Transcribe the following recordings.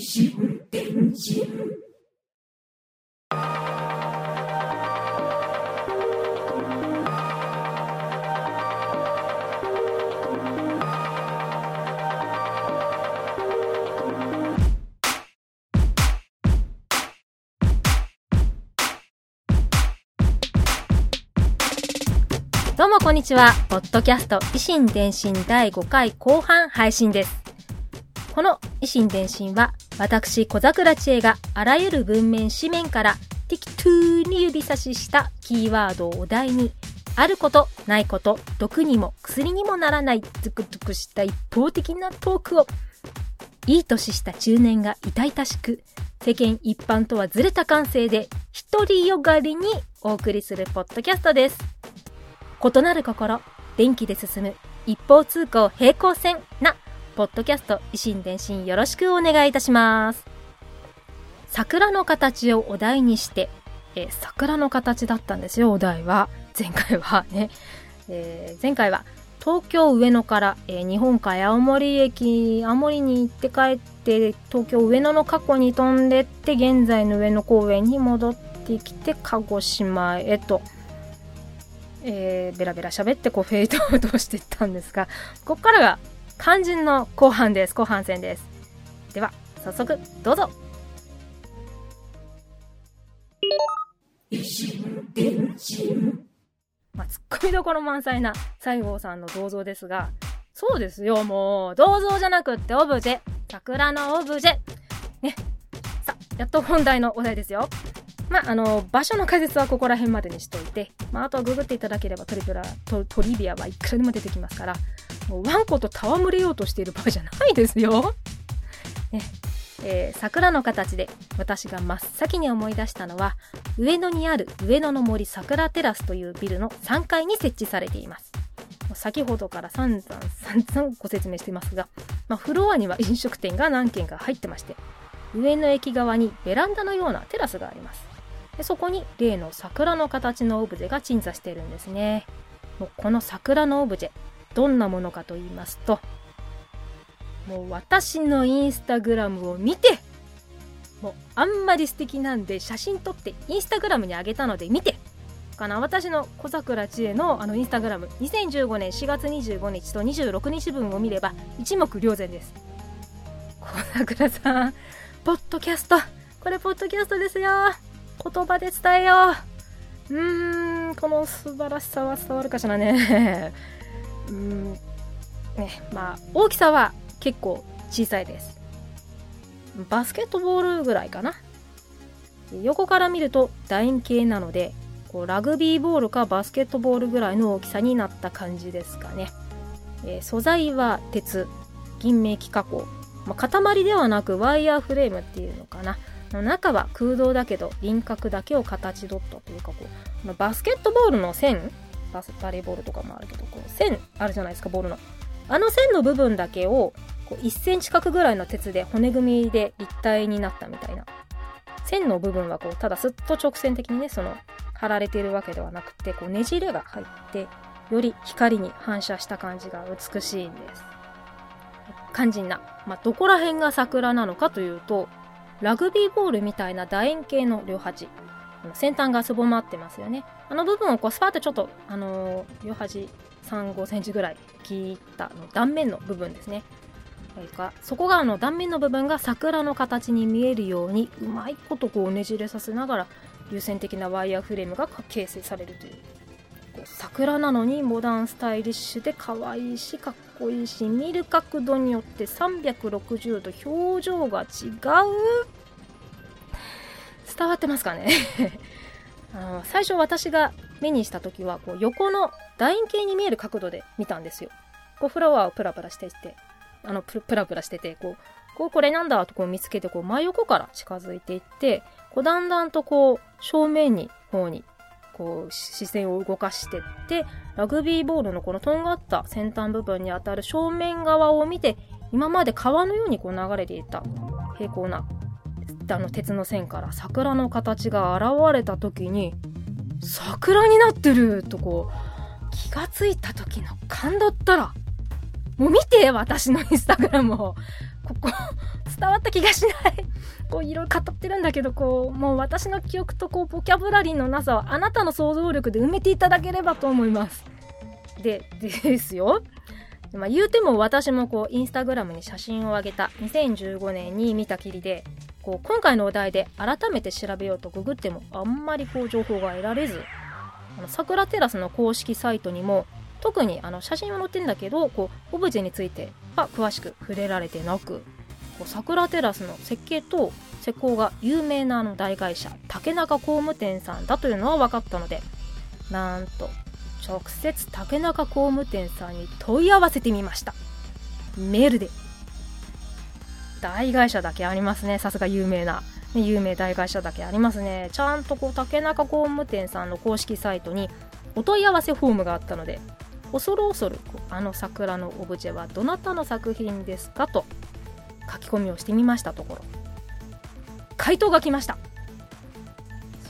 新電こんにちは。ポッドキャスト維新伝心第5回後半配信です。この維新伝心は、私小桜知恵があらゆる文面紙面から適当に指差ししたキーワードをお題に、あること、ないこと、毒にも薬にもならないズクズクした一方的なトークを、いい年した中年が痛々しく、世間一般とはずれた感性で、独りよがりにお送りするポッドキャストです。異なる心、電気で進む一方通行平行線な、ポッドキャスト維新伝心よろしくお願いいたします。桜の形をお題にして、えー桜の形だったんですよ、お題は。前回はね。えー前回は東京上野から、えー日本海青森駅、青森に行って帰って、東京上野の過去に飛んでって、現在の上野公園に戻ってきて、鹿児島へと。えー、ベラベラ喋ってこうフェードアウトしていったんですが、ここからが肝心の後半です。後半戦です。では、早速、どうぞ。まあ、ツッコミどころ満載な西郷さんの銅像ですが、そうですよ、もう、銅像じゃなくってオブジェ。桜のオブジェ。ね。さ、やっと本題のお題ですよ。まあ、あの、場所の解説はここら辺までにしといて、まあ、あとはググっていただければトリプラ、トトリビアはいくらでも出てきますから、もうワンコと戯れようとしている場合じゃないですよ。ね。えー桜の形で私が真っ先に思い出したのは上野にある上野の森桜テラスというビルの3階に設置されています先ほどから散々散々ご説明していますが、まあ、フロアには飲食店が何軒か入ってまして上野駅側にベランダのようなテラスがありますでそこに例の桜の形のオブジェが鎮座してるんですね。もうこの桜のオブジェどんなものかと言いますともう私のインスタグラムを見てもうあんまり素敵なんで写真撮ってインスタグラムに上げたので見てかな私の小桜知恵のあのインスタグラム2015年4月25日と26日分を見れば一目瞭然です。小桜さんポッドキャスト。これポッドキャストですよ。言葉で伝えよう。うーんこの素晴らしさは伝わるかしらね。うんねまあ大きさは結構小さいです。バスケットボールぐらいかな。横から見ると楕円形なのでこうラグビーボールかバスケットボールぐらいの大きさになった感じですかね、えー素材は鉄銀メッキ加工、まあ、塊ではなくワイヤーフレームっていうのかな。中は空洞だけど輪郭だけを形取ったというかこうまバスケットボールの線バスバレーボールとかもあるけどこう線あるじゃないですかボールの。あの線の部分だけをこう1センチ角ぐらいの鉄で骨組みで立体になったみたいな。線の部分はこうただすっと直線的にねその貼られているわけではなくてこうねじれが入ってより光に反射した感じが美しいんです。肝心な、まあ、どこら辺が桜なのかというとラグビーボールみたいな楕円形の両端。先端がすぼまってますよね。あの部分をこうスパーッとちょっとあのー両端3 5センチぐらい切ったの断面の部分ですね。それかそこがあの断面の部分が桜の形に見えるようにうまいことこうねじれさせながら流線的なワイヤーフレームが形成されるというこう桜なのにモダンスタイリッシュで可愛いしかっこいいし見る角度によって360度表情が違う。伝わってますかね？あの最初私が目にした時はこう横の楕円形に見える角度で見たんですよ。こうフラワーをプラプラしていてあのププラプラしててこうこうこれなんだとこう見つけてこう真横から近づいていってこうだんだんとこう正面に方にこう視線を動かしてってラグビーボールのこのとんがった先端部分に当たる正面側を見て今まで川のようにこう流れていた平行なあの鉄の線から桜の形が現れた時に桜になってるとこう、気がついた時の感動ったら、もう見て、私のインスタグラムを。ここ、伝わった気がしない。こう、いろいろ語ってるんだけど、こう、もう私の記憶とこう、ボキャブラリーのなさは、あなたの想像力で埋めていただければと思います。で、ですよ。まあ、言うても私もこう、インスタグラムに写真を上げた2015年に見たきりで、こう、今回のお題で改めて調べようとググっても、あんまりこう、情報が得られず、あの、桜テラスの公式サイトにも、特にあの写真は載ってるんだけどこうオブジェについては詳しく触れられてなく桜テラスの設計と施工が有名なあの大会社竹中工務店さんだというのは分かったのでなんと直接竹中工務店さんに問い合わせてみました。メールで。大会社だけありますね。さすが有名な。有名大会社だけありますね。ちゃんとこう竹中工務店さんの公式サイトにお問い合わせフォームがあったので恐る恐るあの桜のオブジェはどなたの作品ですかと書き込みをしてみましたところ。回答が来ました。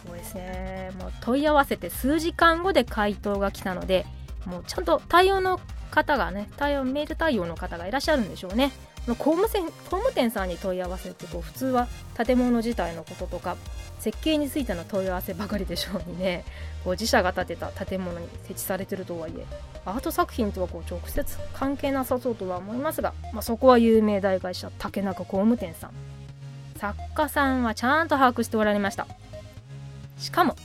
そうですね。もう問い合わせて数時間後で回答が来たのでもうちゃんと対応の方がね対応メール対応の方がいらっしゃるんでしょうね。工務店工務店さんに問い合わせってこう普通は建物自体のこととか設計についての問い合わせばかりでしょうにね。こう自社が建てた建物に設置されてるとはいえアート作品とはこう直接関係なさそうとは思いますが、まあ、そこは有名大会社竹中工務店さん。作家さんはちゃんと把握しておられました。しかも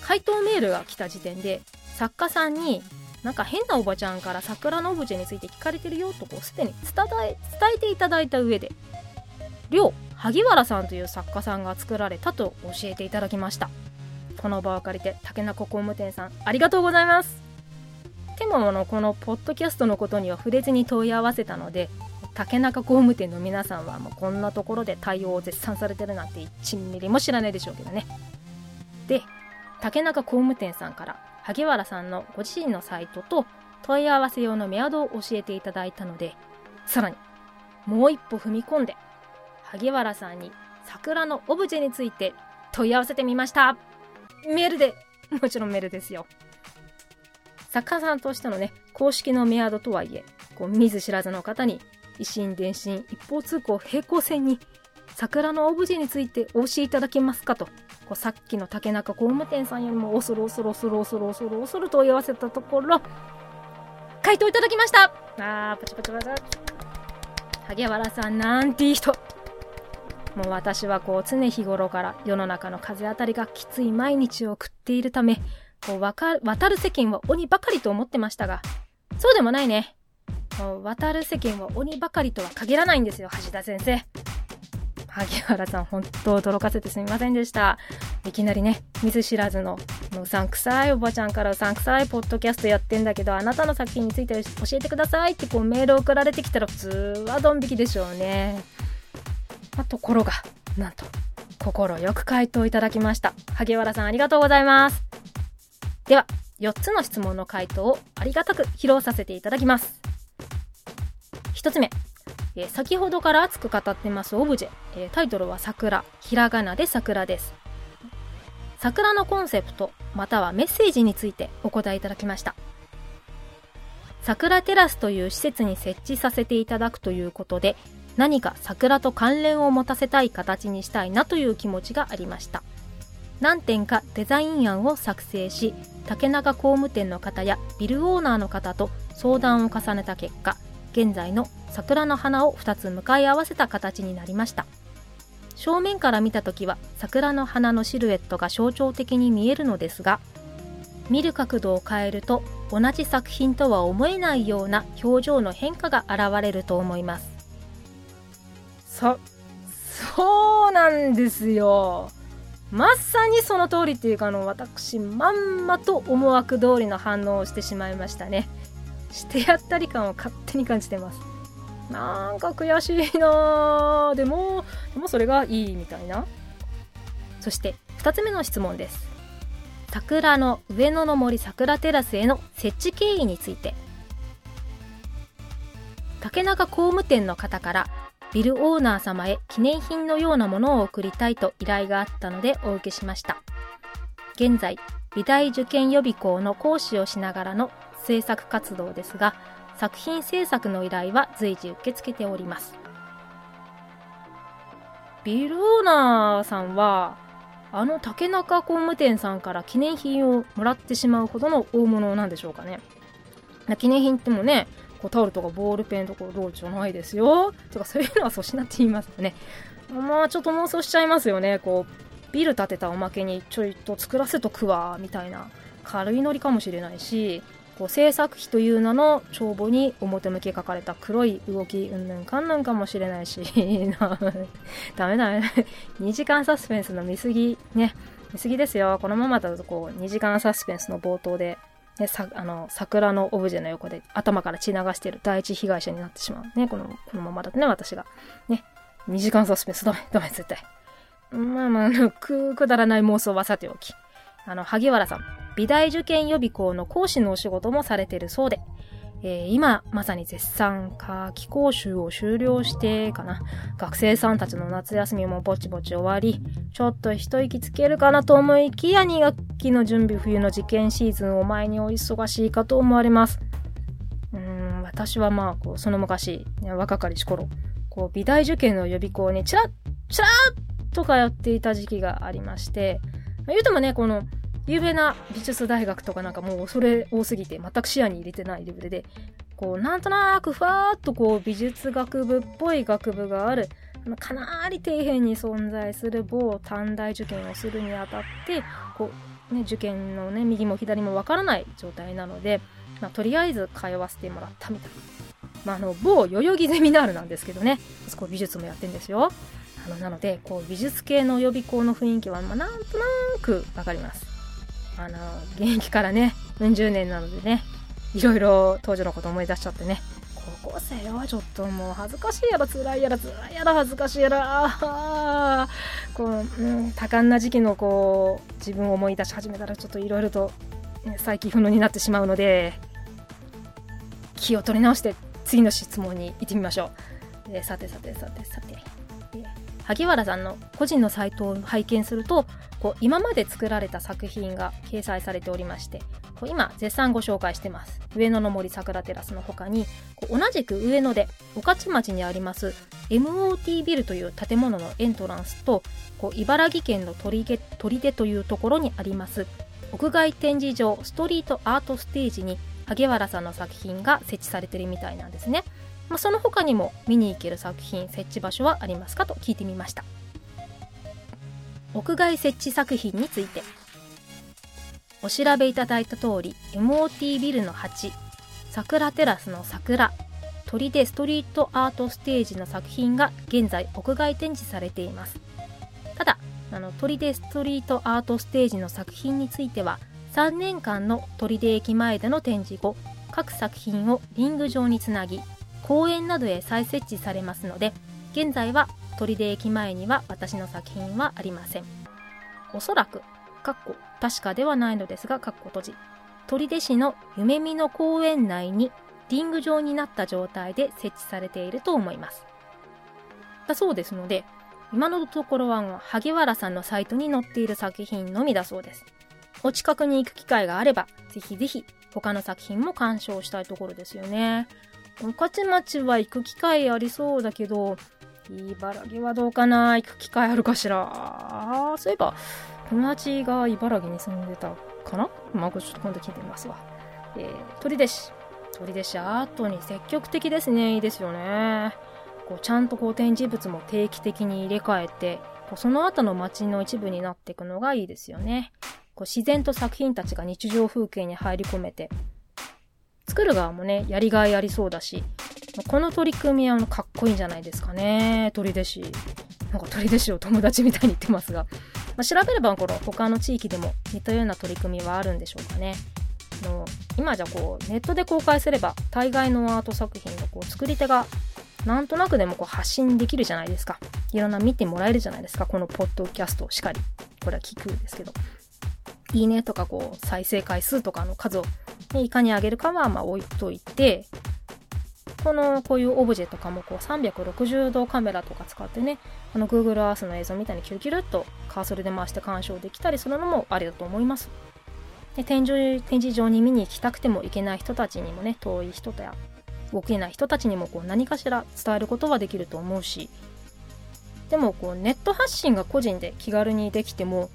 回答メールが来た時点で作家さんになんか変なおばちゃんから桜のオブジェについて聞かれてるよとこうすでに伝え伝えていただいた上で。両萩原さんという作家さんが作られたと教えていただきました。この場を借りて竹中工務店さんありがとうございます。でものこのポッドキャストのことには触れずに問い合わせたので竹中工務店の皆さんはもうこんなところで対応を絶賛されてるなんて1ミリも知らないでしょうけどね。で竹中工務店さんから萩原さんのご自身のサイトと問い合わせ用のメアドを教えていただいたのでさらにもう一歩踏み込んで萩原さんに桜のオブジェについて問い合わせてみました。メールでもちろんメールですよ。作家さんとしてのね公式のメアドとはいえこう見ず知らずの方に維新伝心一方通行平行線に桜のオブジェについてお教えいただけますかとこうさっきの竹中工務店さんよりも恐る恐る恐る恐る恐る恐る問い合わせたところ回答いただきました。あーパチパチパチ萩原さんなんていい人。もう私はこう常日頃から世の中の風当たりがきつい毎日を送っているためこう渡る世間は鬼ばかりと思ってましたがそうでもないね。もう渡る世間は鬼ばかりとは限らないんですよ橋田先生。萩原さん、本当驚かせてすみませんでした。いきなりね、見ず知らずの、うさんくさいおばちゃんからうさんくさいポッドキャストやってんだけど、あなたの作品について教えてくださいってこうメール送られてきたら普通はドン引きでしょうね。まあ、ところが、なんと、心よく回答いただきました。萩原さんありがとうございます。では、4つの質問の回答をありがたく披露させていただきます。1つ目、えー、先ほどから熱く語ってますオブジェ、えー、タイトルは桜。ひらがなで桜です。桜のコンセプトまたはメッセージについてお答えいただきました。桜テラスという施設に設置させていただくということで何か桜と関連を持たせたい形にしたいなという気持ちがありました。何点かデザイン案を作成し竹中工務店の方やビルオーナーの方と相談を重ねた結果現在の桜の花を2つ向かい合わせた形になりました。正面から見た時は桜の花のシルエットが象徴的に見えるのですが見る角度を変えると同じ作品とは思えないような表情の変化が現れると思います。そそうなんですよ。まさにその通りっていうかあの私まんまと思惑通りの反応をしてしまいましたね。してやったり感を勝手に感じてます。なんか悔しいなでもでもそれがいいみたいな。そして2つ目の質問です。桜の上野の森桜テラスへの設置経緯について。竹中工務店の方からビルオーナー様へ記念品のようなものを贈りたいと依頼があったのでお受けしました。現在美大受験予備校の講師をしながらの制作活動ですが、作品制作の依頼は随時受け付けております。ビルオーナーさんは、あの竹中工務店さんから記念品をもらってしまうほどの大物なんでしょうかね。記念品ってもね、こうタオルとかボールペンとかローチじゃないですよ。とかそういうのは粗品って言いますよね。まあちょっと妄想しちゃいますよね。こう、ビル建てたおまけにちょいと作らせとくわ、みたいな軽いノリかもしれないし、こう制作費という名の帳簿に表向き書かれた黒い動きうんぬんかんぬんかもしれないし ダメダメ。2時間サスペンスの見過ぎね。見過ぎですよ。このままだとこう2時間サスペンスの冒頭で、ね、さあの桜のオブジェの横で頭から血流している第一被害者になってしまう。ねこのこのままだとね私が。ね。2時間サスペンスダメダメ絶対。まあまあくくだらない妄想はさておき。あの萩原さん。美大受験予備校の講師のお仕事もされているそうで、えー、今まさに絶賛夏季講習を終了してかな。学生さんたちの夏休みもぼちぼち終わりちょっと一息つけるかなと思いきや2学期の準備冬の受験シーズンを前にお忙しいかと思われます。うん私はまあこうその昔、若かりし頃こう美大受験の予備校にちらっちらっと通っていた時期がありまして言うてもねこの有名な美術大学とかなんかもうそれ多すぎて全く視野に入れてないレベルで、こうなんとなくふわーっとこう美術学部っぽい学部がある、かなり底辺に存在する某短大受験をするにあたって、こうね、受験のね、右も左もわからない状態なので、まあ、とりあえず通わせてもらったみたいな。まあ、あの、某代々木ゼミナールなんですけどね、そこ美術もやってんですよ。あの、なので、こう、美術系の予備校の雰囲気は、まあ、なんとなくわかります。あの現役からねうん十年なのでねいろいろ当時のこと思い出しちゃってね高校生はちょっともう恥ずかしいやろ辛いやろ辛いやろ恥ずかしいやろあこう、うん、多感な時期のこう自分を思い出し始めたらちょっといろいろと、ね、再起不能になってしまうので気を取り直して次の質問に行ってみましょう、え、さてさてさてさて、萩原さんの個人のサイトを拝見するとこう今まで作られた作品が掲載されておりましてこう今絶賛ご紹介してます上野の森桜テラスの他にこう同じく上野で御徒町にあります MOT ビルという建物のエントランスとこう茨城県の砦というところにあります屋外展示場ストリートアートステージに萩原さんの作品が設置されてるみたいなんですね。まあ、その他にも見に行ける作品設置場所はありますかと聞いてみました屋外設置作品について。お調べいただいた通り MOT ビルの8桜テラスの桜鳥でストリートアートステージの作品が現在屋外展示されています。ただあの鳥でストリートアートステージの作品については3年間の砦駅前での展示後各作品をリング上につなぎ公園などへ再設置されますので現在は砦駅前には私の作品はありません。おそらくかっこ確かではないのですがかっこ閉じ砦市の夢見の公園内にリング状になった状態で設置されていると思います。だそうですので今のところは萩原さんのサイトに載っている作品のみだそうです。お近くに行く機会があればぜひぜひ他の作品も鑑賞したいところですよね。御徒町は行く機会ありそうだけど、茨城はどうかな？行く機会あるかしら？そういえば、友達が茨城に住んでたかな？まあ、ちょっと今度聞いてみますわ。えー、鳥弟子。鳥弟子アートに積極的ですね。いいですよね。こうちゃんとこう展示物も定期的に入れ替えて、こうその後の街の一部になっていくのがいいですよね。こう自然と作品たちが日常風景に入り込めて、作る側もね、やりがいありそうだし、この取り組みはかっこいいんじゃないですかね。鳥弟子。なんか鳥弟子を友達みたいに言ってますが。まあ、調べればこの他の地域でも似たような取り組みはあるんでしょうかね。の今じゃこうネットで公開すれば大概のアート作品のこう作り手がなんとなくでもこう発信できるじゃないですか。いろんな見てもらえるじゃないですか。このポッドキャストしっかり。これは聞くんですけど。いいねとかこう再生回数とかの数をねいかに上げるかはまあ置いといて、この、こういうオブジェとかもこう360度カメラとか使ってね、あの Google Earth の映像みたいにキュルキュルっとカーソルで回して鑑賞できたりするのもありだと思います。で展示展示場に見に行きたくても行けない人たちにもね遠い人や動けない人たちにもこう何かしら伝えることはできると思うしでもこうネット発信が個人で気軽にできても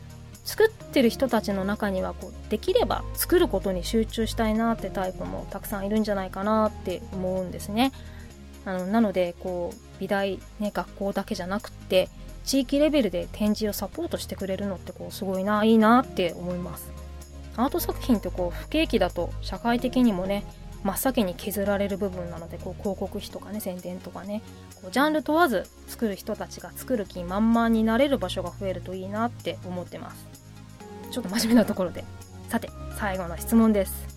作ってる人たちの中にはこうできれば作ることに集中したいなってタイプもたくさんいるんじゃないかなって思うんですね。あのなのでこう美大、ね、学校だけじゃなくって地域レベルで展示をサポートしてくれるのってこうすごいないいなって思います。アート作品ってこう不景気だと社会的にもね真っ先に削られる部分なのでこう広告費とかね宣伝とかねこうジャンル問わず作る人たちが作る気満々になれる場所が増えるといいなって思ってますちょっと真面目なところで。さて最後の質問です。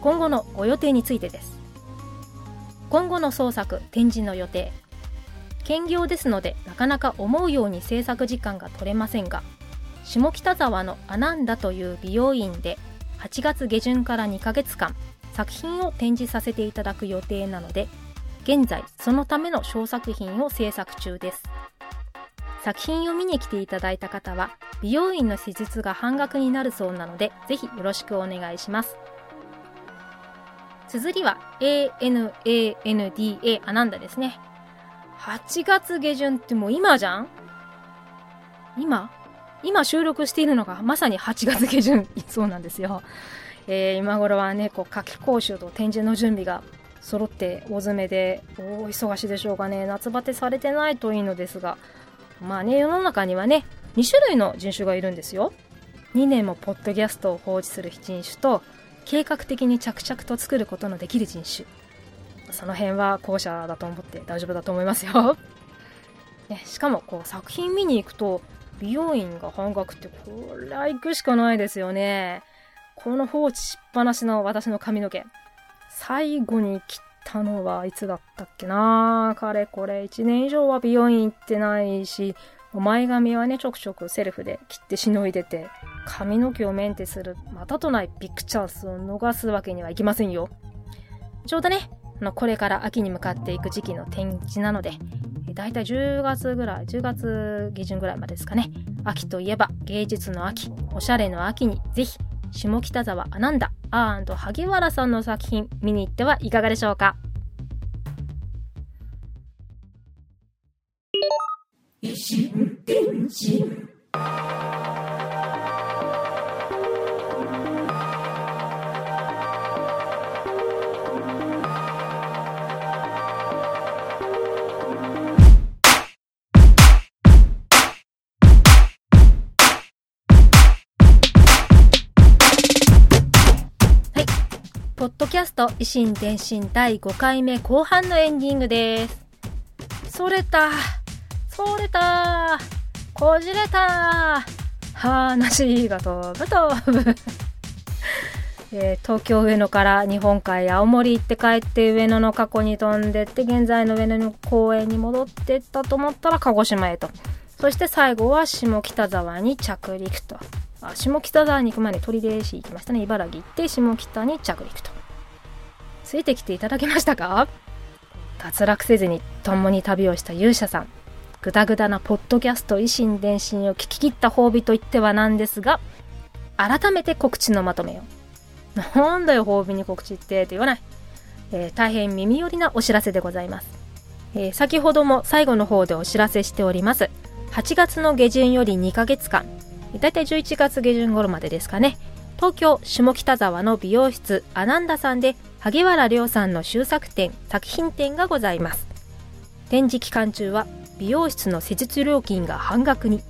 今後のご予定についてです。今後の創作展示の予定。兼業ですのでなかなか思うように制作時間が取れませんが下北沢のアナンダという美容院で8月下旬から2ヶ月間作品を展示させていただく予定なので現在そのための小作品を制作中です。作品を見に来ていただいた方は美容院の施術が半額になるそうなのでぜひよろしくお願いします。綴りは ANANDA アナンダですね。8月下旬ってもう今じゃん？今？今収録しているのがまさに8月下旬そうなんですよ。えー、今頃はね、こう、夏季講習と展示の準備が揃って大詰めで、大忙しいでしょうかね。夏バテされてないといいのですが、まあね、世の中にはね、2種類の人種がいるんですよ。2年もポッドキャストを放置する人種と、計画的に着々と作ることのできる人種。その辺は後者だと思って大丈夫だと思いますよ。ね、しかも、こう、作品見に行くと、美容院が半額ってこれは行くしかないですよね。この放置しっぱなしの私の髪の毛。最後に切ったのはいつだったっけな？かれこれ1年以上は美容院行ってないし、前髪はね、ちょくちょくセルフで切ってしのいでて、髪の毛をメンテする、またとないビッグチャンスを逃すわけにはいきませんよ。ちょうどね、あのこれから秋に向かっていく時期の展示なので、だいたい10月ぐらい、10月下旬ぐらいまでですかね。秋といえば芸術の秋、おしゃれの秋にぜひ下北沢アナンダアー萩原さんの作品見に行ってはいかがでしょうか？石天神ト維新伝心第5回目後半のエンディングです。それた、それた、こじれた、話が飛ぶ飛ぶ。えー、東京上野から日本海青森行って帰って上野の過去に飛んでって現在の上野の公園に戻ってったと思ったら鹿児島へとそして最後は下北沢に着陸とあ下北沢に行く前に取手市行きましたね茨城行って下北に着陸とついてきていただけましたか？脱落せずに共に旅をした勇者さん。ぐだぐだなポッドキャスト維新伝心を聞き切った褒美といってはなんですが改めて告知のまとめをなんだよ褒美に告知ってって言わない、えー、大変耳寄りなお知らせでございます、えー、先ほども最後の方でお知らせしております。8月の下旬より2ヶ月間。だいたい11月下旬頃までですかね。東京下北沢の美容室アナンダさんで萩原亮さんの終作展作品展がございます。展示期間中は美容室の施術料金が半額に。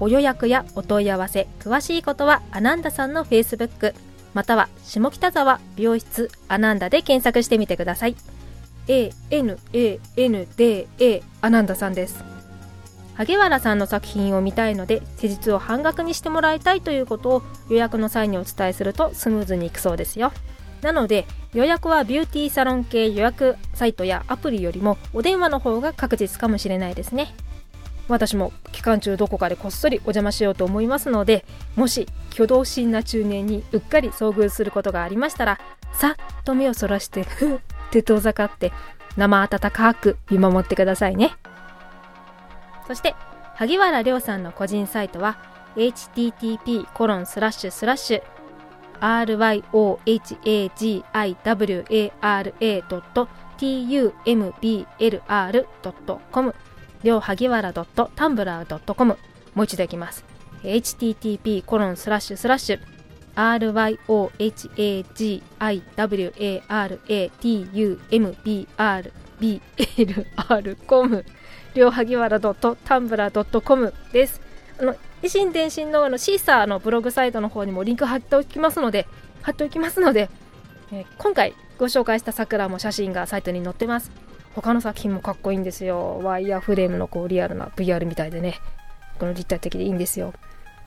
ご予約やお問い合わせ、詳しいことはアナンダさんの Facebook、または下北沢美容室アナンダで検索してみてください。A-N-A-N-D-A アナンダさんです。萩原さんの作品を見たいので施術を半額にしてもらいたいということを予約の際にお伝えするとスムーズにいくそうですよなので予約はビューティーサロン系予約サイトやアプリよりもお電話の方が確実かもしれないですね。私も期間中どこかでこっそりお邪魔しようと思いますのでもし挙動不審な中年にうっかり遭遇することがありましたらさっと目をそらしてふって遠ざかって生温かく見守ってくださいね。そして萩原亮さんの個人サイトは http コロンスラッシュスラッシュ ryohagiwara.tumblr.com りょうはぎわら .tumblr.com もう一度いきます。http コロンスラッシュスラッシュ ryohagiwaratumblr.com りょうはぎわら .tumblr.com です。あの、維新伝心のあのシーサーのブログサイトの方にもリンク貼っておきますので、貼っておきますので、えー今回ご紹介した桜も写真がサイトに載ってます。他の作品もかっこいいんですよ。ワイヤーフレームのこうリアルな VR みたいでね、この立体的でいいんですよ。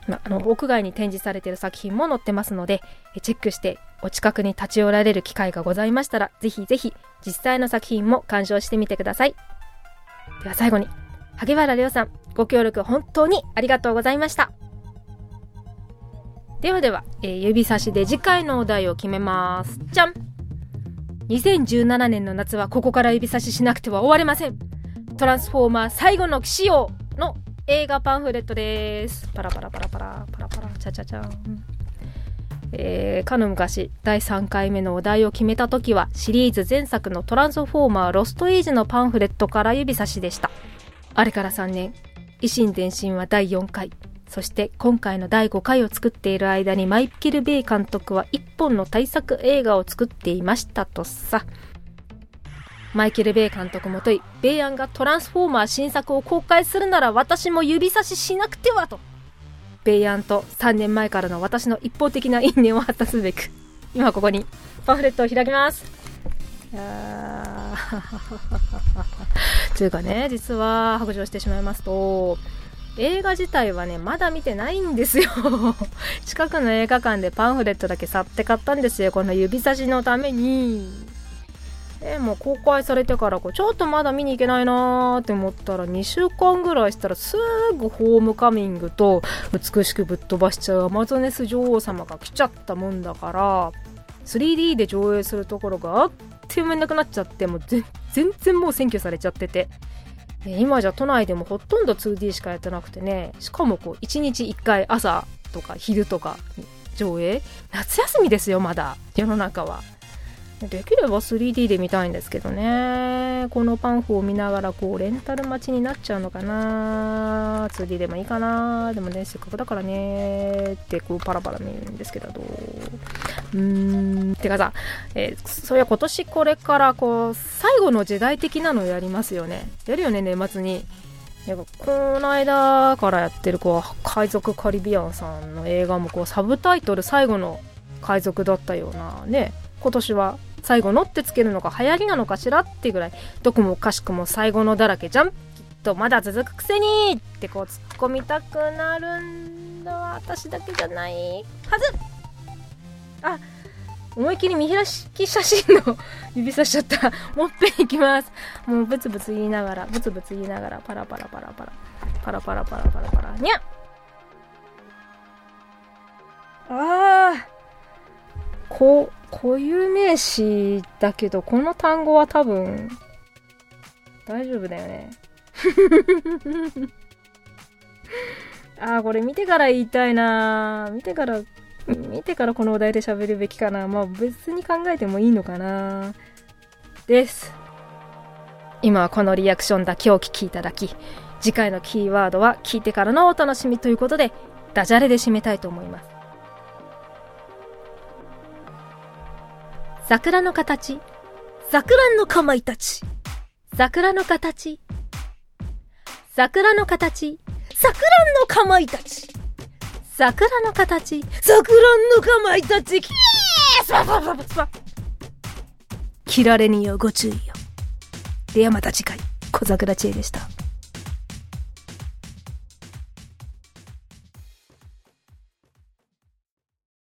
まあ、の屋外に展示されている作品も載ってますので、えチェックしてお近くに立ち寄られる機会がございましたら、ぜひぜひ実際の作品も鑑賞してみてください。では最後に、萩原亮さん、ご協力本当にありがとうございました。ではでは、えー指差しで次回のお題を決めます。じゃん !2017 年の夏はここから指差ししなくては終われません。トランスフォーマー最後の騎士王の映画パンフレットです。パラパラパラパラ、パラパラ、チャチャチャン。えー、かの昔、第3回目のお題を決めた時は、シリーズ前作のトランスフォーマーロストエイジのパンフレットから指差しでした。あれから3年、維新伝心は第4回、そして今回の第5回を作っている間にマイケル・ベイ監督は1本の大作映画を作っていましたとさ。マイケル・ベイ監督もとい、ベイアンがトランスフォーマー新作を公開するなら私も指差ししなくてはと。ベイアンと3年前からの私の一方的な因縁を果たすべく、今ここにパンフレットを開きます。いやー というかね、実は白状してしまいますと、映画自体はね、まだ見てないんですよ。近くの映画館でパンフレットだけ去って買ったんですよ。この指差しのために。えもう公開されてからこうちょっとまだ見に行けないなーって思ったら2週間ぐらいしたらすぐホームカミングと美しくぶっ飛ばしちゃうアマゾネス女王様が来ちゃったもんだから 3D で上映するところがあっという間になくなっちゃってもう全然もう占拠されちゃってて。で今じゃ都内でもほとんど 2D しかやってなくてね。しかもこう1日1回朝とか昼とかに上映。夏休みですよまだ。世の中は。できれば 3D で見たいんですけどね。このパンフを見ながらこうレンタル待ちになっちゃうのかな。2D でもいいかな。でもねせっかくだからね。ってこうパラパラ見るんですけどう？ーん。てかさ、えーそういや今年これからこう最後の時代的なのやりますよね。やるよね年末に。なんかこの間からやってるこう海賊カリビアンさんの映画もこうサブタイトル最後の海賊だったようなね。今年は最後のってつけるのが流行りなのかしらってぐらい、どこもかしくも最後のだらけじゃん。きっとまだ続くくせにってこう突っ込みたくなるんだ。私だけじゃないはず。あ、思いっきり見開き写真の指さしちゃった。もっぺんいきます。もうブツブツ言いながら、ブツブツ言いながら、パラパラパラパラ、パラパラパラパラパラ、にゃああ。ーこ、固有名詞だけど、この単語は多分、大丈夫だよね。あー、これ見てから言いたいな見てから、見てからこのお題で喋るべきかなまあ別に考えてもいいのかなです。今はこのリアクションだけお聞きいただき、次回のキーワードは聞いてからのお楽しみということで、ダジャレで締めたいと思います。桜の形。桜のかまいたち。桜の形。桜の形。桜のかまいたち。桜の形。桜のかまいたち。キースパパパパパ切られによご注意よ。ではまた次回、小桜知恵でした。